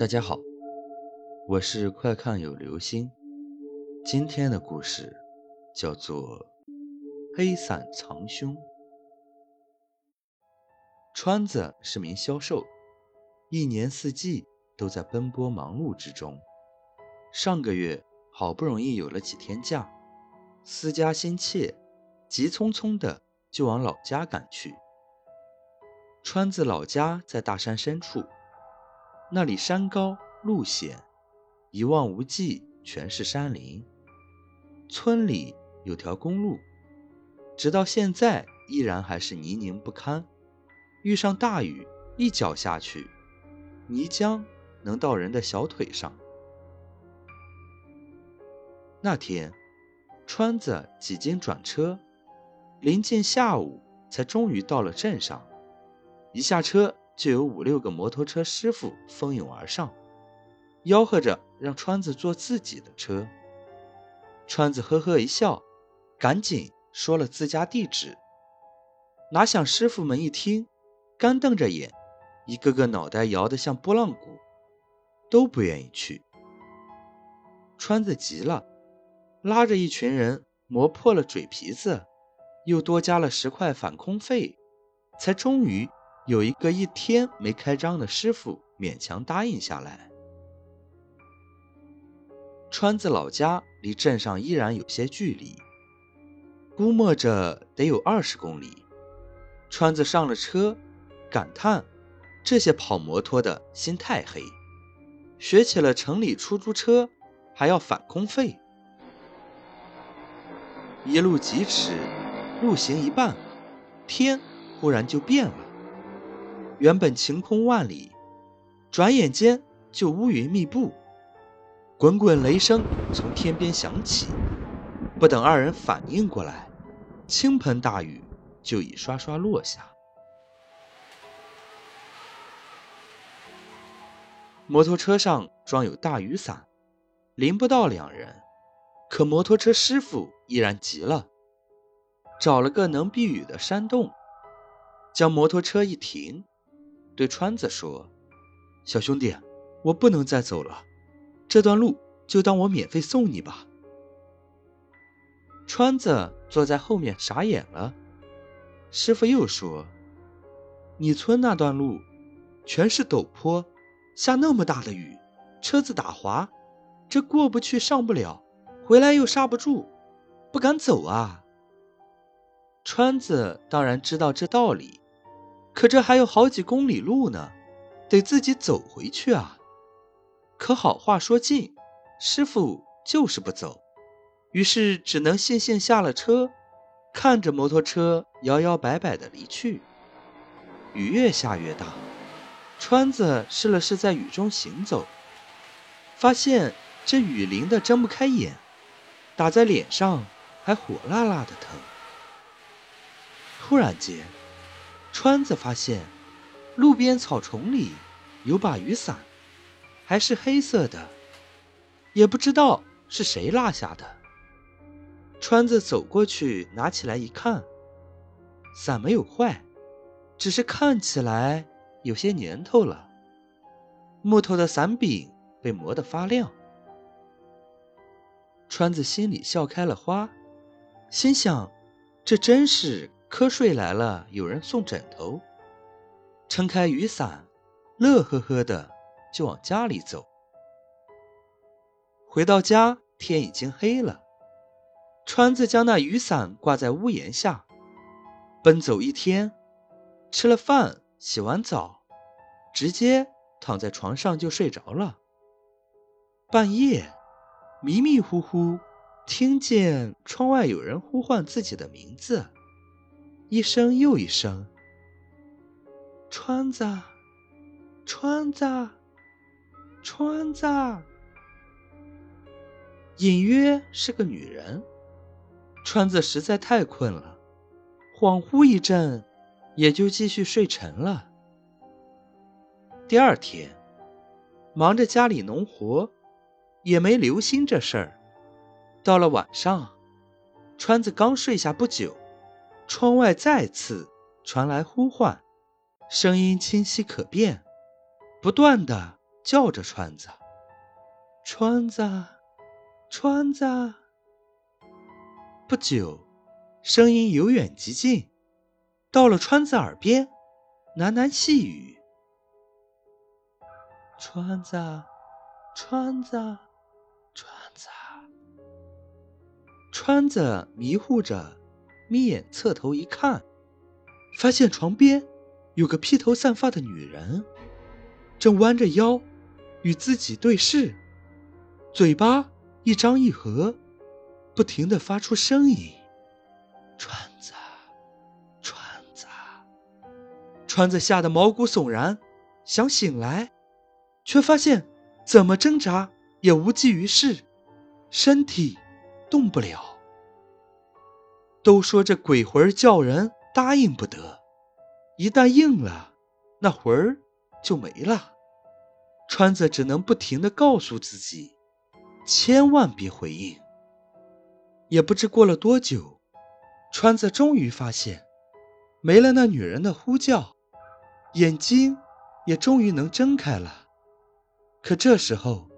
大家好，我是快看有流星。今天的故事叫做《黑伞藏凶》。川子是名销售，一年四季都在奔波忙碌之中。上个月好不容易有了几天假，思家心切，急匆匆的就往老家赶去。川子老家在大山深处。那里山高路险，一望无际，全是山林。村里有条公路，直到现在依然还是泥泞不堪。遇上大雨，一脚下去，泥浆能到人的小腿上。那天，川子几经转车，临近下午，才终于到了镇上。一下车。就有五六个摩托车师傅蜂拥而上，吆喝着让川子坐自己的车。川子呵呵一笑，赶紧说了自家地址。哪想师傅们一听，干瞪着眼，一个个脑袋摇得像拨浪鼓，都不愿意去。川子急了，拉着一群人磨破了嘴皮子，又多加了十块返空费，才终于。有一个一天没开张的师傅勉强答应下来。川子老家离镇上依然有些距离，估摸着得有二十公里。川子上了车，感叹这些跑摩托的心太黑，学起了城里出租车还要返工费。一路疾驰，路行一半，天忽然就变了。原本晴空万里，转眼间就乌云密布，滚滚雷声从天边响起。不等二人反应过来，倾盆大雨就已刷刷落下。摩托车上装有大雨伞，淋不到两人，可摩托车师傅依然急了，找了个能避雨的山洞，将摩托车一停。对川子说：“小兄弟，我不能再走了，这段路就当我免费送你吧。”川子坐在后面傻眼了。师傅又说：“你村那段路全是陡坡，下那么大的雨，车子打滑，这过不去上不了，回来又刹不住，不敢走啊。”川子当然知道这道理。可这还有好几公里路呢，得自己走回去啊！可好话说尽，师傅就是不走，于是只能悻悻下了车，看着摩托车摇摇摆摆的离去。雨越下越大，川子试了试在雨中行走，发现这雨淋的睁不开眼，打在脸上还火辣辣的疼。突然间。川子发现，路边草丛里有把雨伞，还是黑色的，也不知道是谁落下的。川子走过去拿起来一看，伞没有坏，只是看起来有些年头了。木头的伞柄被磨得发亮。川子心里笑开了花，心想：这真是。瞌睡来了，有人送枕头。撑开雨伞，乐呵呵的就往家里走。回到家，天已经黑了。川子将那雨伞挂在屋檐下，奔走一天，吃了饭，洗完澡，直接躺在床上就睡着了。半夜，迷迷糊糊听见窗外有人呼唤自己的名字。一声又一声，川子，川子，川子，隐约是个女人。川子实在太困了，恍惚一阵，也就继续睡沉了。第二天，忙着家里农活，也没留心这事儿。到了晚上，川子刚睡下不久。窗外再次传来呼唤，声音清晰可辨，不断的叫着川子：“川子，川子。”不久，声音由远及近，到了川子耳边，喃喃细语：“川子，川子，川子。”川子迷糊着，眯眼侧头一看，发现床边有个披头散发的女人，正弯着腰与自己对视，嘴巴一张一合，不停的发出声音：“川子，川子。”川子吓得毛骨悚然，想醒来，却发现怎么挣扎也无济于事，身体。动不了。都说这鬼魂叫人答应不得，一旦应了，那魂儿就没了。川子只能不停的告诉自己，千万别回应。也不知过了多久，川子终于发现，没了那女人的呼叫，眼睛也终于能睁开了。可这时候，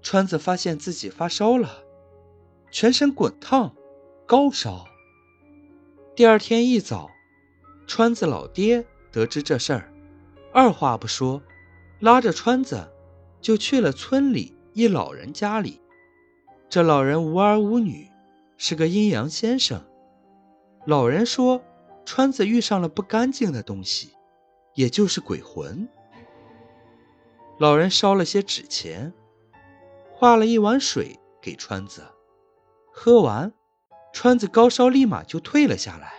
川子发现自己发烧了。全身滚烫，高烧。第二天一早，川子老爹得知这事儿，二话不说，拉着川子就去了村里一老人家里。这老人无儿无女，是个阴阳先生。老人说，川子遇上了不干净的东西，也就是鬼魂。老人烧了些纸钱，化了一碗水给川子。喝完，川子高烧立马就退了下来，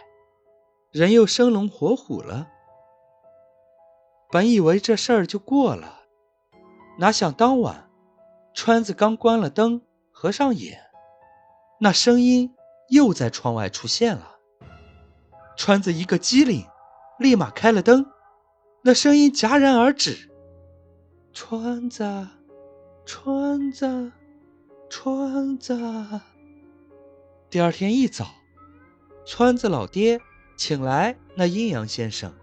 人又生龙活虎了。本以为这事儿就过了，哪想当晚，川子刚关了灯，合上眼，那声音又在窗外出现了。川子一个机灵，立马开了灯，那声音戛然而止。川子，川子，川子。第二天一早，川子老爹请来那阴阳先生。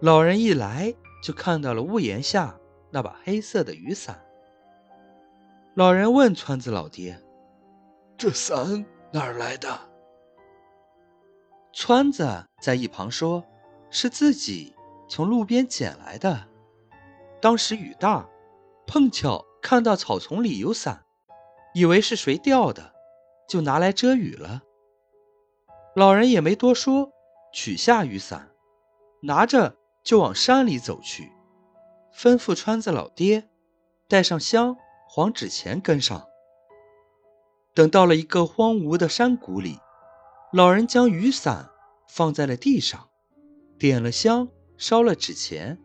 老人一来就看到了屋檐下那把黑色的雨伞。老人问川子老爹：“这伞哪儿来的？”川子在一旁说：“是自己从路边捡来的。当时雨大，碰巧看到草丛里有伞，以为是谁掉的。”就拿来遮雨了。老人也没多说，取下雨伞，拿着就往山里走去，吩咐川子老爹带上香、黄纸钱跟上。等到了一个荒芜的山谷里，老人将雨伞放在了地上，点了香，烧了纸钱，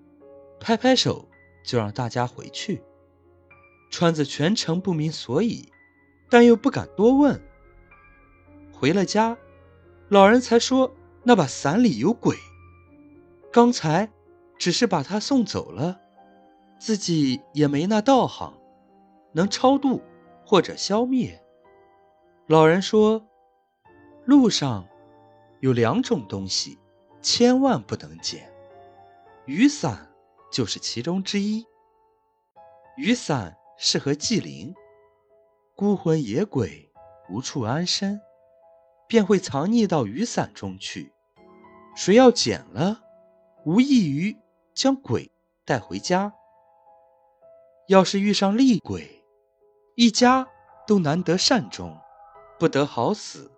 拍拍手就让大家回去。川子全程不明所以，但又不敢多问。回了家，老人才说那把伞里有鬼。刚才只是把他送走了，自己也没那道行，能超度或者消灭。老人说，路上有两种东西，千万不能捡，雨伞就是其中之一。雨伞适合祭灵，孤魂野鬼无处安身。便会藏匿到雨伞中去，谁要捡了，无异于将鬼带回家。要是遇上厉鬼，一家都难得善终，不得好死。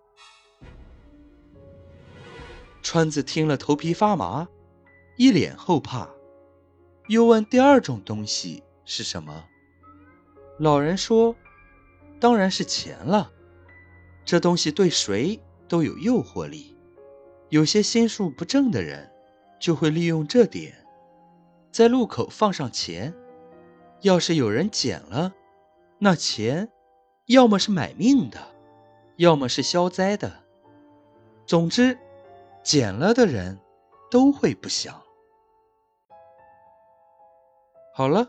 川子听了头皮发麻，一脸后怕，又问第二种东西是什么。老人说：“当然是钱了。”这东西对谁都有诱惑力，有些心术不正的人就会利用这点，在路口放上钱。要是有人捡了，那钱要么是买命的，要么是消灾的。总之，捡了的人都会不祥。好了，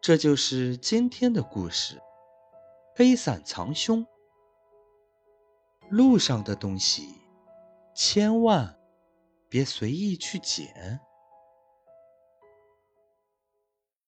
这就是今天的故事：黑伞藏凶。路上的东西，千万别随意去捡。